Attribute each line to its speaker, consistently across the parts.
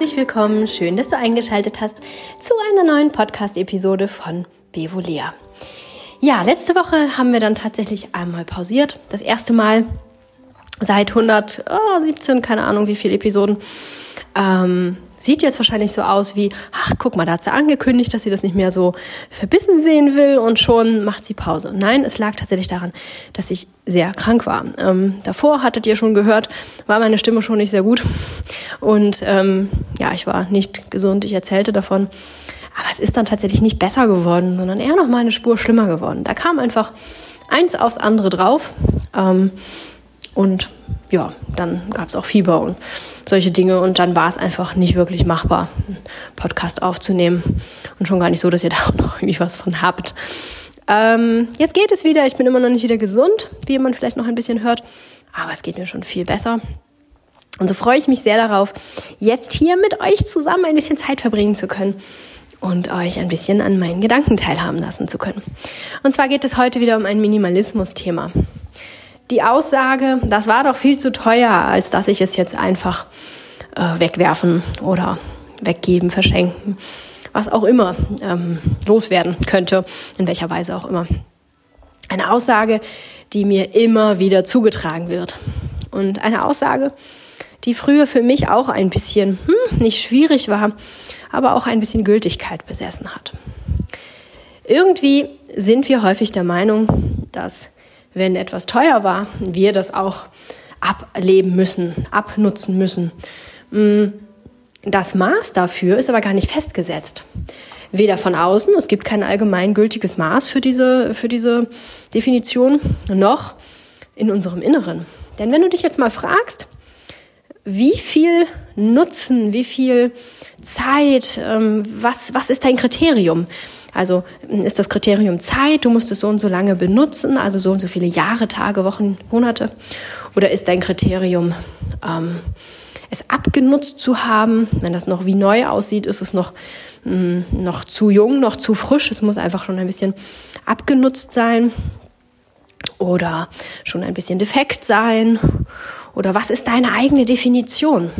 Speaker 1: herzlich willkommen. Schön, dass du eingeschaltet hast zu einer neuen Podcast-Episode von Bevolea. Ja, letzte Woche haben wir dann tatsächlich einmal pausiert. Das erste Mal seit 117, keine Ahnung wie viele Episoden. Ähm, sieht jetzt wahrscheinlich so aus wie, ach, guck mal, da hat sie angekündigt, dass sie das nicht mehr so verbissen sehen will und schon macht sie Pause. Nein, es lag tatsächlich daran, dass ich sehr krank war. Ähm, davor hattet ihr schon gehört, war meine Stimme schon nicht sehr gut und ähm, ja, ich war nicht gesund. Ich erzählte davon. Aber es ist dann tatsächlich nicht besser geworden, sondern eher noch mal eine Spur schlimmer geworden. Da kam einfach eins aufs andere drauf. Ähm, und ja, dann gab es auch Fieber und solche Dinge. Und dann war es einfach nicht wirklich machbar, einen Podcast aufzunehmen. Und schon gar nicht so, dass ihr da auch noch irgendwie was von habt. Ähm, jetzt geht es wieder. Ich bin immer noch nicht wieder gesund, wie man vielleicht noch ein bisschen hört. Aber es geht mir schon viel besser. Und so freue ich mich sehr darauf, jetzt hier mit euch zusammen ein bisschen Zeit verbringen zu können und euch ein bisschen an meinen Gedanken teilhaben lassen zu können. Und zwar geht es heute wieder um ein Minimalismus-Thema die Aussage, das war doch viel zu teuer, als dass ich es jetzt einfach äh, wegwerfen oder weggeben, verschenken, was auch immer ähm, loswerden könnte, in welcher Weise auch immer. Eine Aussage, die mir immer wieder zugetragen wird. Und eine Aussage, die früher für mich auch ein bisschen hm, nicht schwierig war, aber auch ein bisschen Gültigkeit besessen hat. Irgendwie sind wir häufig der Meinung, dass wenn etwas teuer war, wir das auch ableben müssen, abnutzen müssen. Mm, das Maß dafür ist aber gar nicht festgesetzt. Weder von außen, es gibt kein allgemeingültiges Maß für diese, für diese Definition, noch in unserem Inneren. Denn wenn du dich jetzt mal fragst, wie viel Nutzen, wie viel Zeit, ähm, was, was ist dein Kriterium? Also ist das Kriterium Zeit, du musst es so und so lange benutzen, also so und so viele Jahre, Tage, Wochen, Monate? Oder ist dein Kriterium, ähm, es abgenutzt zu haben? Wenn das noch wie neu aussieht, ist es noch, mh, mm, noch zu jung, noch zu frisch. Es muss einfach schon ein bisschen abgenutzt sein oder schon ein bisschen defekt sein? Oder was ist deine eigene Definition?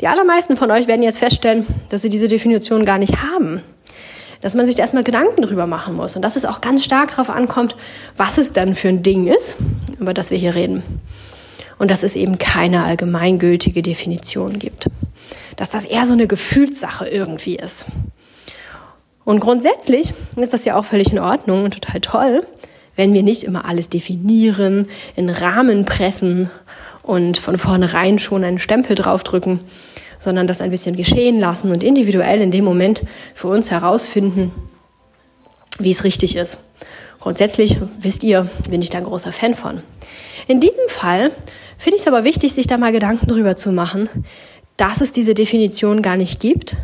Speaker 1: Die allermeisten von euch werden jetzt feststellen, dass sie diese Definition gar nicht haben dass man sich erstmal Gedanken darüber machen muss und dass es auch ganz stark darauf ankommt, was es dann für ein Ding ist, über das wir hier reden. Und dass es eben keine allgemeingültige Definition gibt. Dass das eher so eine Gefühlssache irgendwie ist. Und grundsätzlich ist das ja auch völlig in Ordnung und total toll, wenn wir nicht immer alles definieren, in Rahmen pressen und von vornherein schon einen Stempel draufdrücken, sondern das ein bisschen geschehen lassen und individuell in dem Moment für uns herausfinden, wie es richtig ist. Grundsätzlich, wisst ihr, bin ich da ein großer Fan von. In diesem Fall finde ich es aber wichtig, sich da mal Gedanken drüber zu machen, dass es diese Definition gar nicht gibt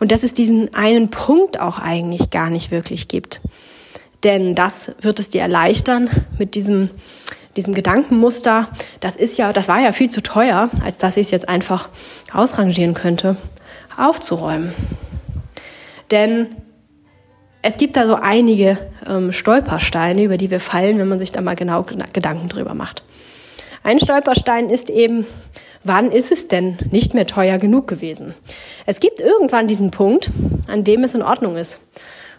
Speaker 1: und dass es diesen einen Punkt auch eigentlich gar nicht wirklich gibt. Denn das wird es dir erleichtern, mit diesem diesem Gedankenmuster, das ist ja, das war ja viel zu teuer, als dass ich es jetzt einfach ausrangieren könnte, aufzuräumen. Denn es gibt da so einige ähm, Stolpersteine, über die wir fallen, wenn man sich da mal genau Gedanken drüber macht. Ein Stolperstein ist eben, wann ist es denn nicht mehr teuer genug gewesen? Es gibt irgendwann diesen Punkt, an dem es in Ordnung ist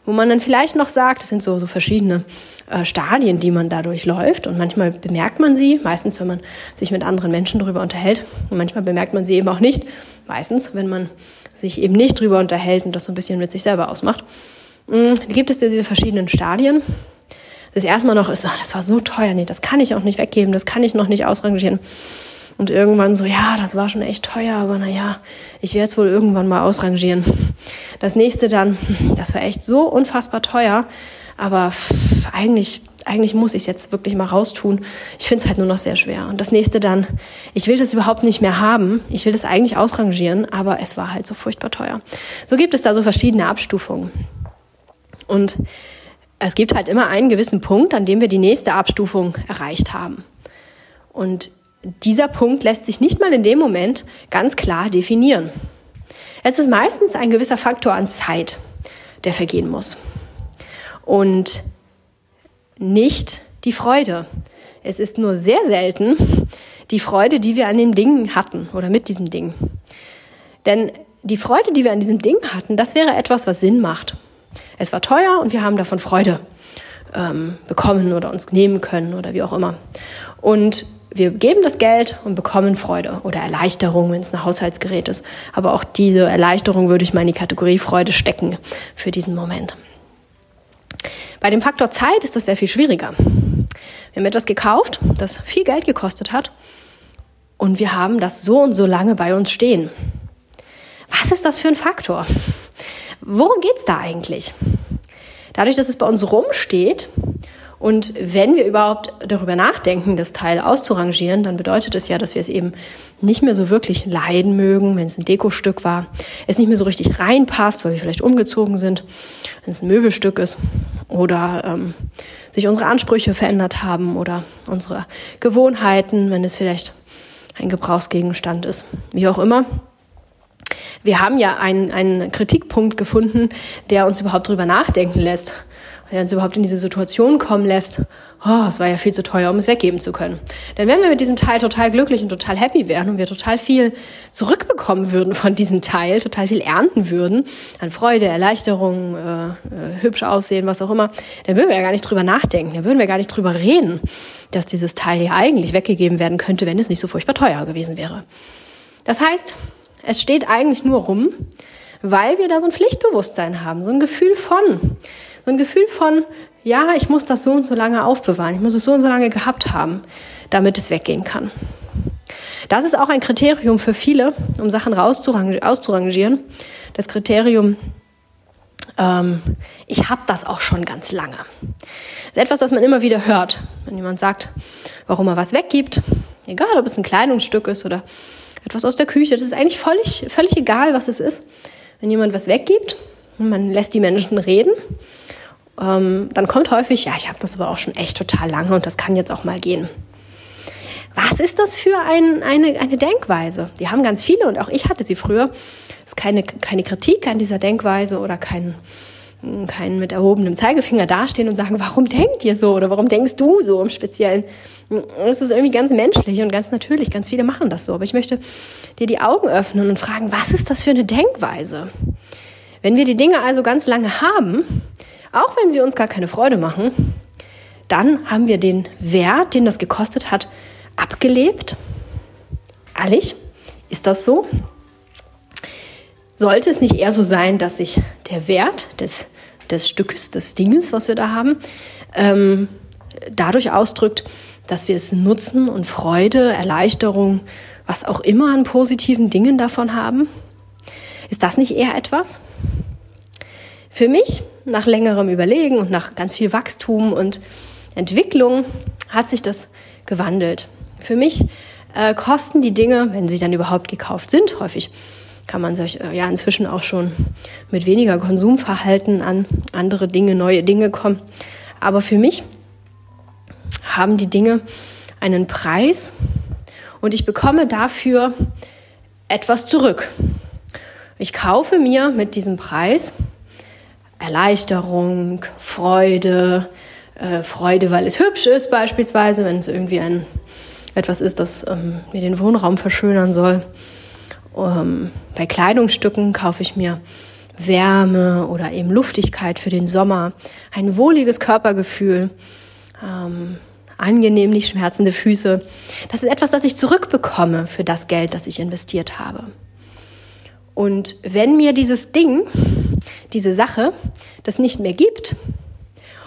Speaker 1: wo man dann vielleicht noch sagt, das sind so, so verschiedene äh, Stadien, die man dadurch läuft. Und manchmal bemerkt man sie, meistens, wenn man sich mit anderen Menschen darüber unterhält. Und manchmal bemerkt man sie eben auch nicht, meistens, wenn man sich eben nicht darüber unterhält und das so ein bisschen mit sich selber ausmacht. Mhm, gibt es diese verschiedenen Stadien. Das erste Mal noch ist, oh, das war so teuer, nee, das kann ich auch nicht weggeben, das kann ich noch nicht ausrangieren. Und irgendwann so, ja, das war schon echt teuer, aber naja, ich werde es wohl irgendwann mal ausrangieren. Das nächste dann, das war echt so unfassbar teuer, aber pff, eigentlich, eigentlich muss ich es jetzt wirklich mal raustun. Ich finde es halt nur noch sehr schwer. Und das nächste dann, ich will das überhaupt nicht mehr haben. Ich will das eigentlich ausrangieren, aber es war halt so furchtbar teuer. So gibt es da so verschiedene Abstufungen. Und es gibt halt immer einen gewissen Punkt, an dem wir die nächste Abstufung erreicht haben. Und dieser Punkt lässt sich nicht mal in dem Moment ganz klar definieren. Es ist meistens ein gewisser Faktor an Zeit, der vergehen muss. Und nicht die Freude. Es ist nur sehr selten die Freude, die wir an den Dingen hatten oder mit diesem Ding. Denn die Freude, die wir an diesem Ding hatten, das wäre etwas, was Sinn macht. Es war teuer und wir haben davon Freude ähm, bekommen oder uns nehmen können oder wie auch immer. Und wir geben das Geld und bekommen Freude oder Erleichterung, wenn es ein Haushaltsgerät ist. Aber auch diese Erleichterung würde ich mal in die Kategorie Freude stecken für diesen Moment. Bei dem Faktor Zeit ist das sehr viel schwieriger. Wir haben etwas gekauft, das viel Geld gekostet hat und wir haben das so und so lange bei uns stehen. Was ist das für ein Faktor? Worum geht's da eigentlich? Dadurch, dass es bei uns rumsteht und wenn wir überhaupt darüber nachdenken, das Teil auszurangieren, dann bedeutet es ja, dass wir es eben nicht mehr so wirklich leiden mögen, wenn es ein Dekostück war, es nicht mehr so richtig reinpasst, weil wir vielleicht umgezogen sind, wenn es ein Möbelstück ist oder ähm, sich unsere Ansprüche verändert haben oder unsere Gewohnheiten, wenn es vielleicht ein Gebrauchsgegenstand ist, wie auch immer. Wir haben ja einen, einen Kritikpunkt gefunden, der uns überhaupt drüber nachdenken lässt, der uns überhaupt in diese Situation kommen lässt, oh, es war ja viel zu teuer, um es weggeben zu können. Denn wenn wir mit diesem Teil total glücklich und total happy wären und wir total viel zurückbekommen würden von diesem Teil, total viel ernten würden, an Freude, Erleichterung, äh, äh, hübsch aussehen, was auch immer, dann würden wir ja gar nicht drüber nachdenken, dann würden wir gar nicht drüber reden, dass dieses Teil ja eigentlich weggegeben werden könnte, wenn es nicht so furchtbar teuer gewesen wäre. Das heißt, es steht eigentlich nur rum, weil wir da so ein Pflichtbewusstsein haben, so ein Gefühl von, ein Gefühl von, ja, ich muss das so und so lange aufbewahren, ich muss es so und so lange gehabt haben, damit es weggehen kann. Das ist auch ein Kriterium für viele, um Sachen auszurangieren. Das Kriterium, ähm, ich habe das auch schon ganz lange. Das ist etwas, das man immer wieder hört, wenn jemand sagt, warum er was weggibt, egal ob es ein Kleidungsstück ist oder etwas aus der Küche, das ist eigentlich völlig, völlig egal, was es ist. Wenn jemand was weggibt man lässt die Menschen reden ähm, dann kommt häufig, ja, ich habe das aber auch schon echt total lange und das kann jetzt auch mal gehen. Was ist das für ein, eine, eine Denkweise? Die haben ganz viele und auch ich hatte sie früher. Das ist keine, keine Kritik an dieser Denkweise oder kein, kein mit erhobenem Zeigefinger dastehen und sagen, warum denkt ihr so oder warum denkst du so im Speziellen? Das ist irgendwie ganz menschlich und ganz natürlich. Ganz viele machen das so. Aber ich möchte dir die Augen öffnen und fragen, was ist das für eine Denkweise? Wenn wir die Dinge also ganz lange haben, auch wenn sie uns gar keine Freude machen, dann haben wir den Wert, den das gekostet hat, abgelebt. Ehrlich? Ist das so? Sollte es nicht eher so sein, dass sich der Wert des, des Stückes, des Dinges, was wir da haben, ähm, dadurch ausdrückt, dass wir es nutzen und Freude, Erleichterung, was auch immer an positiven Dingen davon haben? Ist das nicht eher etwas? Für mich, nach längerem Überlegen und nach ganz viel Wachstum und Entwicklung, hat sich das gewandelt. Für mich äh, kosten die Dinge, wenn sie dann überhaupt gekauft sind, häufig kann man sich äh, ja inzwischen auch schon mit weniger Konsumverhalten an andere Dinge, neue Dinge kommen. Aber für mich haben die Dinge einen Preis und ich bekomme dafür etwas zurück. Ich kaufe mir mit diesem Preis Erleichterung, Freude, äh, Freude, weil es hübsch ist beispielsweise, wenn es irgendwie ein etwas ist, das ähm, mir den Wohnraum verschönern soll. Ähm, bei Kleidungsstücken kaufe ich mir Wärme oder eben Luftigkeit für den Sommer, ein wohliges Körpergefühl, ähm, angenehm nicht schmerzende Füße. Das ist etwas, das ich zurückbekomme für das Geld, das ich investiert habe. Und wenn mir dieses Ding diese Sache das nicht mehr gibt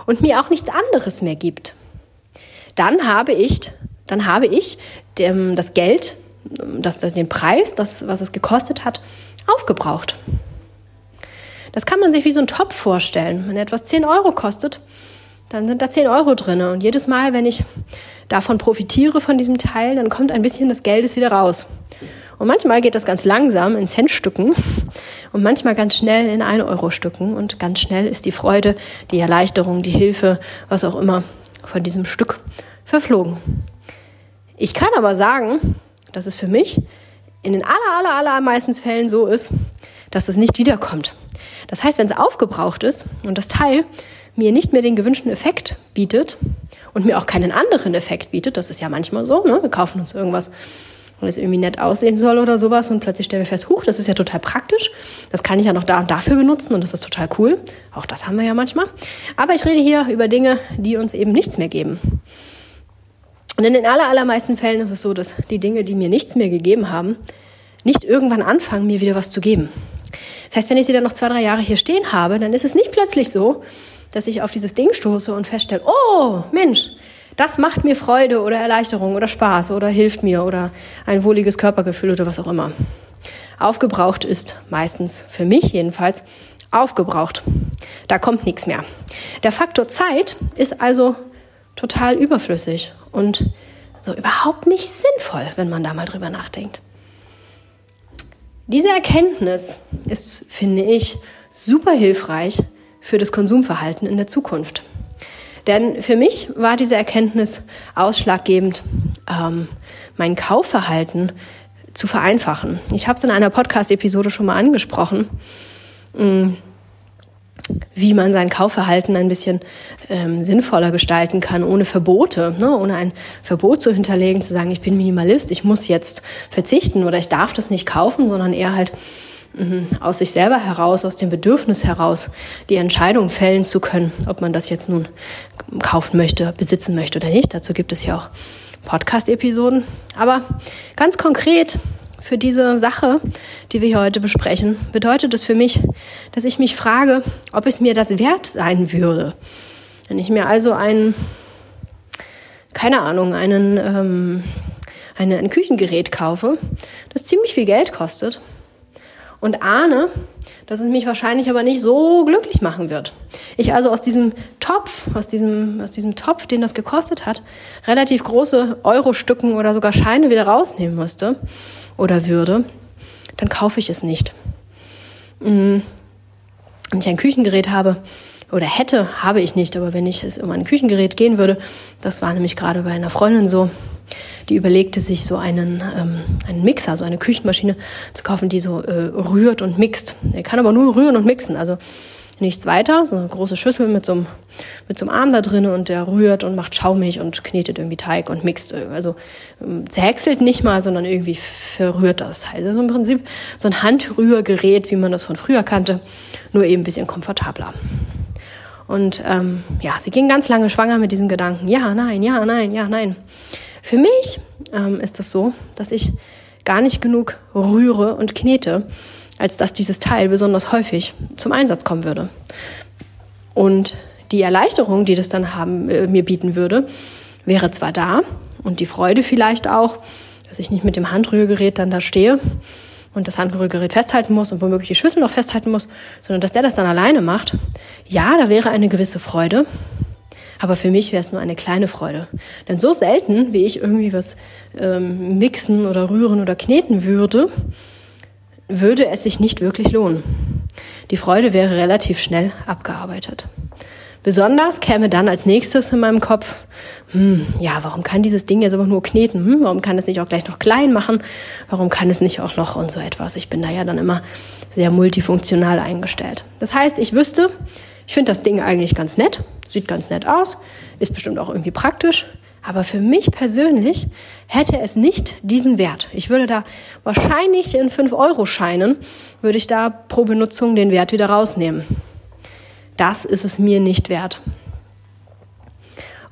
Speaker 1: und mir auch nichts anderes mehr gibt, dann habe ich, dann habe ich dem, das Geld, das, das, den Preis, das, was es gekostet hat, aufgebraucht. Das kann man sich wie so ein Topf vorstellen. Wenn etwas 10 Euro kostet, dann sind da 10 Euro drin. Und jedes Mal, wenn ich davon profitiere, von diesem Teil, dann kommt ein bisschen des Geldes wieder raus. Und manchmal geht das ganz langsam in Centstücken und manchmal ganz schnell in 1-Euro-Stücken. Und ganz schnell ist die Freude, die Erleichterung, die Hilfe, was auch immer von diesem Stück verflogen. Ich kann aber sagen, dass es für mich in den aller, aller, aller meisten Fällen so ist, dass es nicht wiederkommt. Das heißt, wenn es aufgebraucht ist und das Teil mir nicht mehr den gewünschten Effekt bietet und mir auch keinen anderen Effekt bietet, das ist ja manchmal so, ne? wir kaufen uns irgendwas weil es irgendwie nett aussehen soll oder sowas und plötzlich stellen wir fest, huch, das ist ja total praktisch, das kann ich ja noch da und dafür benutzen und das ist total cool. Auch das haben wir ja manchmal. Aber ich rede hier über Dinge, die uns eben nichts mehr geben. Und in den allermeisten Fällen ist es so, dass die Dinge, die mir nichts mehr gegeben haben, nicht irgendwann anfangen, mir wieder was zu geben. Das heißt, wenn ich sie dann noch zwei, drei Jahre hier stehen habe, dann ist es nicht plötzlich so, dass ich auf dieses Ding stoße und feststelle, oh Mensch, das macht mir Freude oder Erleichterung oder Spaß oder hilft mir oder ein wohliges Körpergefühl oder was auch immer. Aufgebraucht ist meistens, für mich jedenfalls, aufgebraucht. Da kommt nichts mehr. Der Faktor Zeit ist also total überflüssig und so überhaupt nicht sinnvoll, wenn man da mal drüber nachdenkt. Diese Erkenntnis ist, finde ich, super hilfreich für das Konsumverhalten in der Zukunft. Denn für mich war diese Erkenntnis ausschlaggebend, ähm, mein Kaufverhalten zu vereinfachen. Ich habe es in einer Podcast-Episode schon mal angesprochen. Ähm, wie man sein Kaufverhalten ein bisschen ähm, sinnvoller gestalten kann, ohne Verbote, ne? ohne ein Verbot zu hinterlegen, zu sagen, ich bin Minimalist, ich muss jetzt verzichten oder ich darf das nicht kaufen, sondern eher halt mh, aus sich selber heraus, aus dem Bedürfnis heraus, die Entscheidung fällen zu können, ob man das jetzt nun kaufen möchte, besitzen möchte oder nicht. Dazu gibt es ja auch Podcast-Episoden. Aber ganz konkret für diese Sache, die wir hier heute besprechen, bedeutet es für mich, dass ich mich frage, ob es mir das wert sein würde. Wenn ich mir also ein, keine Ahnung, einen, ähm, eine, ein Küchengerät kaufe, das ziemlich viel Geld kostet und ahne, dass es mich wahrscheinlich aber nicht so glücklich machen wird. Ich also aus diesem Topf, aus diesem, aus diesem Topf, den das gekostet hat, relativ große Euro-Stücken oder sogar Scheine wieder rausnehmen musste oder würde, dann kaufe ich es nicht. Mm. Wenn ich ein Küchengerät habe, oder hätte, habe ich nicht, aber wenn ich es um ein Küchengerät gehen würde, das war nämlich gerade bei einer Freundin so, die überlegte sich so einen, ähm, einen Mixer, so eine Küchenmaschine zu kaufen, die so äh, rührt und mixt. Er kann aber nur rühren und mixen, also nichts weiter, so eine große Schüssel mit so einem, mit so einem Arm da drin und der rührt und macht schaumig und knetet irgendwie Teig und mixt. Also ähm, zerhäckselt nicht mal, sondern irgendwie verrührt das. Also im Prinzip so ein Handrührgerät, wie man das von früher kannte, nur eben ein bisschen komfortabler. Und ähm, ja, sie ging ganz lange schwanger mit diesem Gedanken, ja, nein, ja, nein, ja, nein. Für mich ähm, ist das so, dass ich gar nicht genug rühre und knete, als dass dieses Teil besonders häufig zum Einsatz kommen würde. Und die Erleichterung, die das dann haben, äh, mir bieten würde, wäre zwar da und die Freude vielleicht auch, dass ich nicht mit dem Handrührgerät dann da stehe und das Handrührgerät festhalten muss und womöglich die Schüssel noch festhalten muss, sondern dass der das dann alleine macht. Ja, da wäre eine gewisse Freude, aber für mich wäre es nur eine kleine Freude. Denn so selten, wie ich irgendwie was ähm, mixen oder rühren oder kneten würde, würde es sich nicht wirklich lohnen. Die Freude wäre relativ schnell abgearbeitet. Besonders käme dann als nächstes in meinem Kopf, hm, ja, warum kann dieses Ding jetzt aber nur kneten? Hm, warum kann es nicht auch gleich noch klein machen? Warum kann es nicht auch noch und so etwas? Ich bin da ja dann immer sehr multifunktional eingestellt. Das heißt, ich wüsste, ich finde das Ding eigentlich ganz nett, sieht ganz nett aus, ist bestimmt auch irgendwie praktisch. Aber für mich persönlich hätte es nicht diesen Wert. Ich würde da wahrscheinlich in 5-Euro-Scheinen, würde ich da pro Benutzung den Wert wieder rausnehmen. Das ist es mir nicht wert.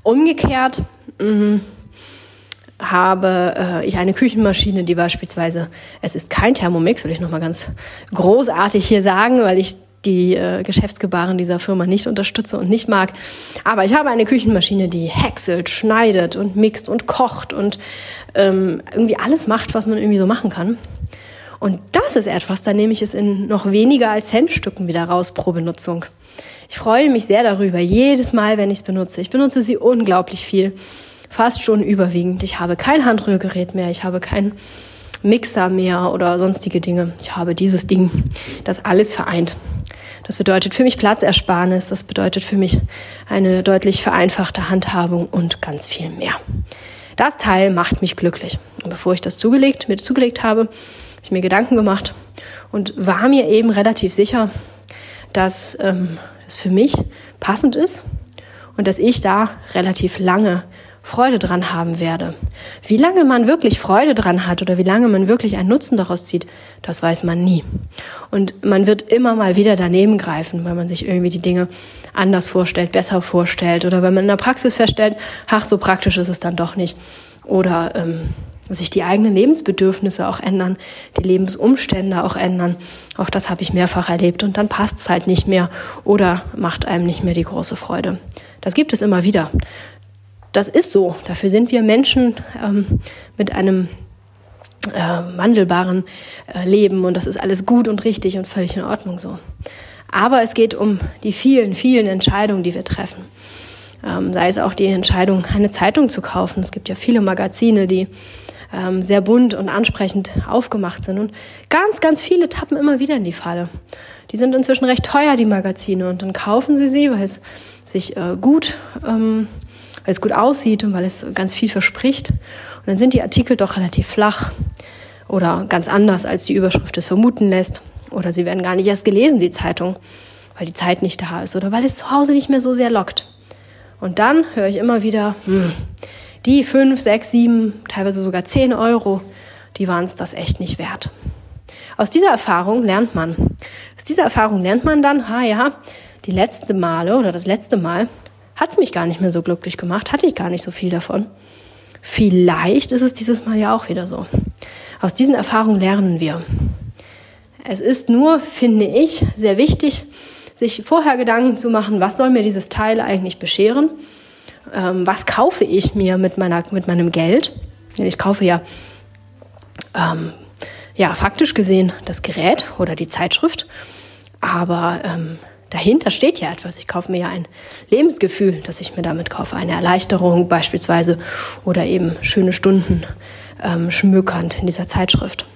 Speaker 1: Umgekehrt mh, habe äh, ich eine Küchenmaschine, die beispielsweise, es ist kein Thermomix, will ich nochmal ganz großartig hier sagen, weil ich die äh, Geschäftsgebaren dieser Firma nicht unterstütze und nicht mag. Aber ich habe eine Küchenmaschine, die häckselt, schneidet und mixt und kocht und ähm, irgendwie alles macht, was man irgendwie so machen kann. Und das ist etwas, da nehme ich es in noch weniger als Centstücken wieder raus pro Benutzung. Ich freue mich sehr darüber, jedes Mal, wenn ich es benutze. Ich benutze sie unglaublich viel, fast schon überwiegend. Ich habe kein Handrührgerät mehr, ich habe kein Mixer mehr oder sonstige Dinge. Ich habe dieses Ding, das alles vereint. Das bedeutet für mich Platzersparnis, das bedeutet für mich eine deutlich vereinfachte Handhabung und ganz viel mehr. Das Teil macht mich glücklich. Und bevor ich das zugelegt, mir zugelegt habe, habe ich mir Gedanken gemacht und war mir eben relativ sicher, dass ähm, es für mich passend ist und dass ich da relativ lange Freude dran haben werde. Wie lange man wirklich Freude dran hat oder wie lange man wirklich einen Nutzen daraus zieht, das weiß man nie. Und man wird immer mal wieder daneben greifen, weil man sich irgendwie die Dinge anders vorstellt, besser vorstellt oder wenn man in der Praxis feststellt, ach, so praktisch ist es dann doch nicht. Oder ähm, sich die eigenen Lebensbedürfnisse auch ändern, die Lebensumstände auch ändern. Auch das habe ich mehrfach erlebt und dann passt es halt nicht mehr oder macht einem nicht mehr die große Freude. Das gibt es immer wieder. Das ist so. Dafür sind wir Menschen ähm, mit einem äh, wandelbaren äh, Leben und das ist alles gut und richtig und völlig in Ordnung so. Aber es geht um die vielen, vielen Entscheidungen, die wir treffen. Ähm, sei es auch die Entscheidung, eine Zeitung zu kaufen. Es gibt ja viele Magazine, die ähm, sehr bunt und ansprechend aufgemacht sind. Und ganz, ganz viele tappen immer wieder in die Falle. Die sind inzwischen recht teuer, die Magazine, und dann kaufen sie sie, weil es sich äh, gut, ähm, weil es gut aussieht und weil es ganz viel verspricht. Und dann sind die Artikel doch relativ flach oder ganz anders, als die Überschrift es vermuten lässt. Oder sie werden gar nicht erst gelesen, die Zeitung, weil die Zeit nicht da ist oder weil es zu Hause nicht mehr so sehr lockt. Und dann höre ich immer wieder, hm, die fünf, sechs, sieben, teilweise sogar zehn Euro, die waren es das echt nicht wert. Aus dieser Erfahrung lernt man. Aus dieser Erfahrung lernt man dann, ha ja, die letzten Male oder das letzte Mal hat es mich gar nicht mehr so glücklich gemacht, hatte ich gar nicht so viel davon. Vielleicht ist es dieses Mal ja auch wieder so. Aus diesen Erfahrungen lernen wir. Es ist nur, finde ich, sehr wichtig, sich vorher Gedanken zu machen, was soll mir dieses Teil eigentlich bescheren? Ähm, was kaufe ich mir mit, meiner, mit meinem Geld? Denn ich kaufe ja, ähm, ja faktisch gesehen das Gerät oder die Zeitschrift, aber ähm, dahinter steht ja etwas. Ich kaufe mir ja ein Lebensgefühl, das ich mir damit kaufe, eine Erleichterung beispielsweise oder eben schöne Stunden ähm, schmückernd in dieser Zeitschrift.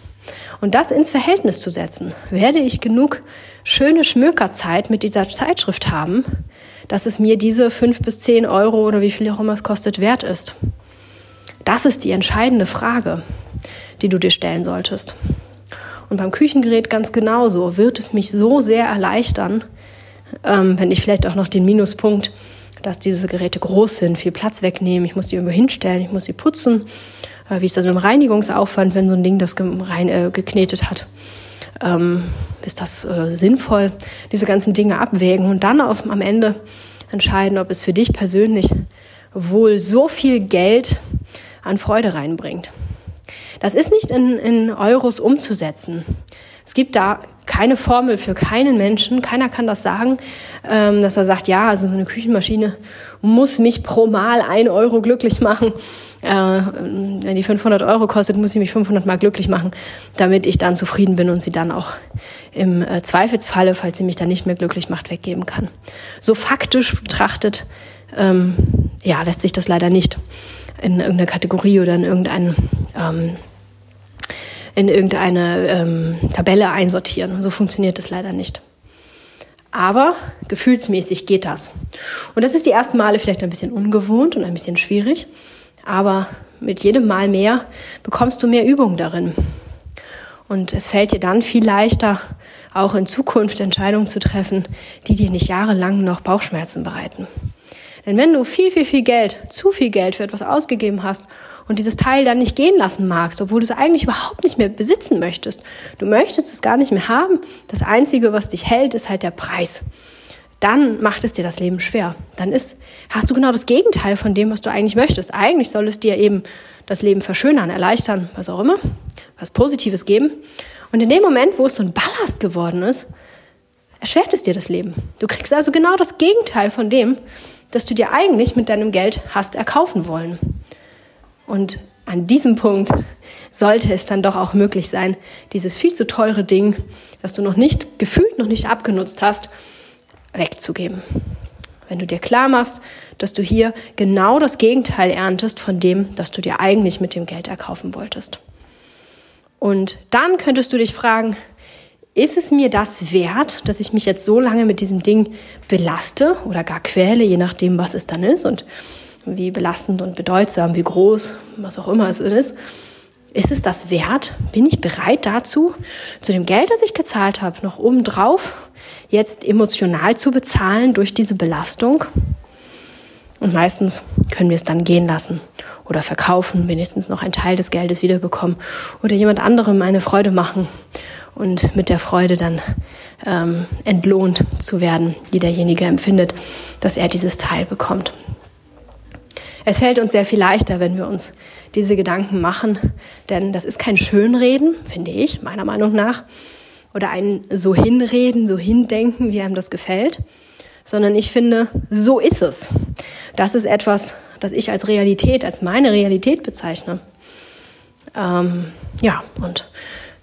Speaker 1: Und das ins Verhältnis zu setzen. Werde ich genug schöne Schmökerzeit mit dieser Zeitschrift haben, dass es mir diese fünf bis zehn Euro oder wie viel auch immer es kostet wert ist? Das ist die entscheidende Frage, die du dir stellen solltest. Und beim Küchengerät ganz genauso. Wird es mich so sehr erleichtern, ähm, wenn ich vielleicht auch noch den Minuspunkt, dass diese Geräte groß sind, viel Platz wegnehmen, ich muss die irgendwo hinstellen, ich muss sie putzen. Äh, wie ist das mit dem Reinigungsaufwand, wenn so ein Ding das rein, äh, geknetet hat? Ähm, ist das äh, sinnvoll, diese ganzen Dinge abwägen und dann auf, am Ende entscheiden, ob es für dich persönlich wohl so viel Geld an Freude reinbringt. Das ist nicht in, in Euros umzusetzen. Es gibt da keine Formel für keinen Menschen. Keiner kann das sagen, ähm, dass er sagt, ja, also so eine Küchenmaschine muss mich pro Mal ein Euro glücklich machen. Äh, wenn die 500 Euro kostet, muss sie mich 500 Mal glücklich machen, damit ich dann zufrieden bin und sie dann auch im äh, Zweifelsfalle, falls sie mich dann nicht mehr glücklich macht, weggeben kann. So faktisch betrachtet, ähm, ja, lässt sich das leider nicht in irgendeiner Kategorie oder in irgendeinem ähm, in irgendeine ähm, Tabelle einsortieren. So funktioniert es leider nicht. Aber gefühlsmäßig geht das. Und das ist die ersten Male vielleicht ein bisschen ungewohnt und ein bisschen schwierig. Aber mit jedem Mal mehr bekommst du mehr Übung darin. Und es fällt dir dann viel leichter, auch in Zukunft Entscheidungen zu treffen, die dir nicht jahrelang noch Bauchschmerzen bereiten. Denn wenn du viel, viel, viel Geld, zu viel Geld für etwas ausgegeben hast und dieses Teil dann nicht gehen lassen magst, obwohl du es eigentlich überhaupt nicht mehr besitzen möchtest, du möchtest es gar nicht mehr haben, das Einzige, was dich hält, ist halt der Preis. Dann macht es dir das Leben schwer. Dann ist, hast du genau das Gegenteil von dem, was du eigentlich möchtest. Eigentlich soll es dir eben das Leben verschönern, erleichtern, was auch immer, was Positives geben. Und in dem Moment, wo es so ein Ballast geworden ist, erschwert es dir das Leben. Du kriegst also genau das Gegenteil von dem, das du dir eigentlich mit deinem Geld hast erkaufen wollen. Und an diesem Punkt sollte es dann doch auch möglich sein, dieses viel zu teure Ding, das du noch nicht gefühlt, noch nicht abgenutzt hast, wegzugeben. Wenn du dir klar machst, dass du hier genau das Gegenteil erntest von dem, das du dir eigentlich mit dem Geld erkaufen wolltest. Und dann könntest du dich fragen, ist es mir das wert, dass ich mich jetzt so lange mit diesem Ding belaste oder gar quäle, je nachdem, was es dann ist und wie belastend und bedeutsam, wie groß, was auch immer es ist. Ist es das wert? Bin ich bereit dazu, zu dem Geld, das ich gezahlt habe, noch obendrauf jetzt emotional zu bezahlen durch diese Belastung? Und meistens können wir es dann gehen lassen oder verkaufen, wenigstens noch einen Teil des Geldes wiederbekommen oder jemand anderem eine Freude machen und mit der Freude dann ähm, entlohnt zu werden, die derjenige empfindet, dass er dieses Teil bekommt. Es fällt uns sehr viel leichter, wenn wir uns diese Gedanken machen, denn das ist kein Schönreden, finde ich, meiner Meinung nach, oder ein so hinreden, so hindenken, wie einem das gefällt, sondern ich finde, so ist es. Das ist etwas, das ich als Realität, als meine Realität bezeichne. Ähm, ja, und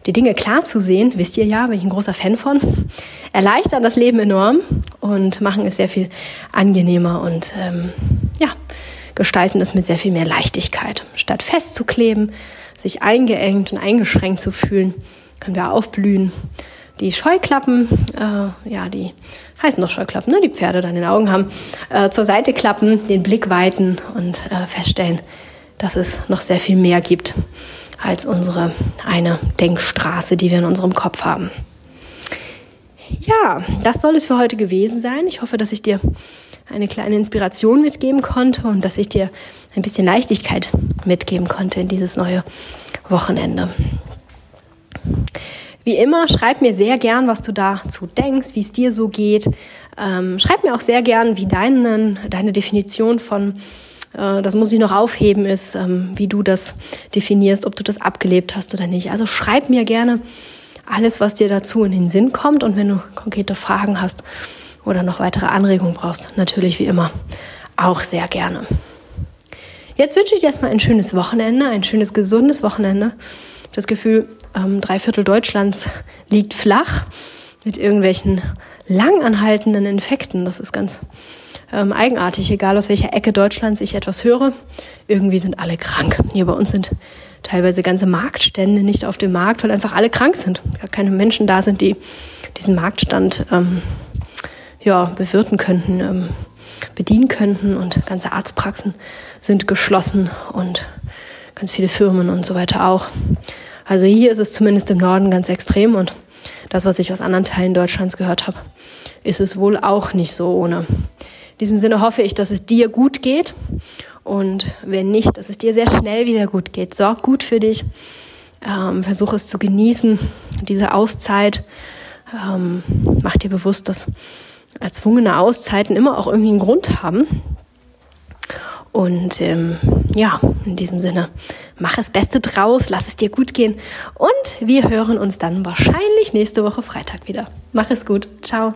Speaker 1: die Dinge klar zu sehen, wisst ihr ja, bin ich ein großer Fan von, erleichtern das Leben enorm und machen es sehr viel angenehmer und ähm, ja, gestalten es mit sehr viel mehr Leichtigkeit. Statt festzukleben, sich eingeengt und eingeschränkt zu fühlen, können wir aufblühen. Die Scheuklappen, äh, ja, die heißen doch Scheuklappen, ne? die Pferde dann in den Augen haben, äh, zur Seite klappen, den Blick weiten und äh, feststellen, dass es noch sehr viel mehr gibt als unsere eine Denkstraße, die wir in unserem Kopf haben. Ja, das soll es für heute gewesen sein. Ich hoffe, dass ich dir eine kleine Inspiration mitgeben konnte und dass ich dir ein bisschen Leichtigkeit mitgeben konnte in dieses neue Wochenende. Wie immer, schreib mir sehr gern, was du dazu denkst, wie es dir so geht. Ähm, schreib mir auch sehr gern, wie deine, deine Definition von äh, das muss ich noch aufheben, ist, ähm, wie du das definierst, ob du das abgelebt hast oder nicht. Also schreib mir gerne alles, was dir dazu in den Sinn kommt und wenn du konkrete Fragen hast oder noch weitere Anregungen brauchst, natürlich wie immer auch sehr gerne. Jetzt wünsche ich dir erstmal ein schönes Wochenende, ein schönes, gesundes Wochenende. Das Gefühl, ähm, drei Viertel Deutschlands liegt flach mit irgendwelchen langanhaltenden Infekten. Das ist ganz ähm, eigenartig, egal aus welcher Ecke Deutschlands ich etwas höre. Irgendwie sind alle krank. Hier bei uns sind teilweise ganze Marktstände nicht auf dem Markt, weil einfach alle krank sind. Gar keine Menschen da sind, die diesen Marktstand ähm, ja, bewirten könnten, ähm, bedienen könnten und ganze Arztpraxen sind geschlossen und ganz viele Firmen und so weiter auch. Also hier ist es zumindest im Norden ganz extrem und das, was ich aus anderen Teilen Deutschlands gehört habe, ist es wohl auch nicht so ohne diesem Sinne hoffe ich, dass es dir gut geht und wenn nicht, dass es dir sehr schnell wieder gut geht. Sorg gut für dich, ähm, versuch es zu genießen, diese Auszeit. Ähm, mach dir bewusst, dass erzwungene Auszeiten immer auch irgendwie einen Grund haben. Und ähm, ja, in diesem Sinne, mach das Beste draus, lass es dir gut gehen und wir hören uns dann wahrscheinlich nächste Woche Freitag wieder. Mach es gut. Ciao.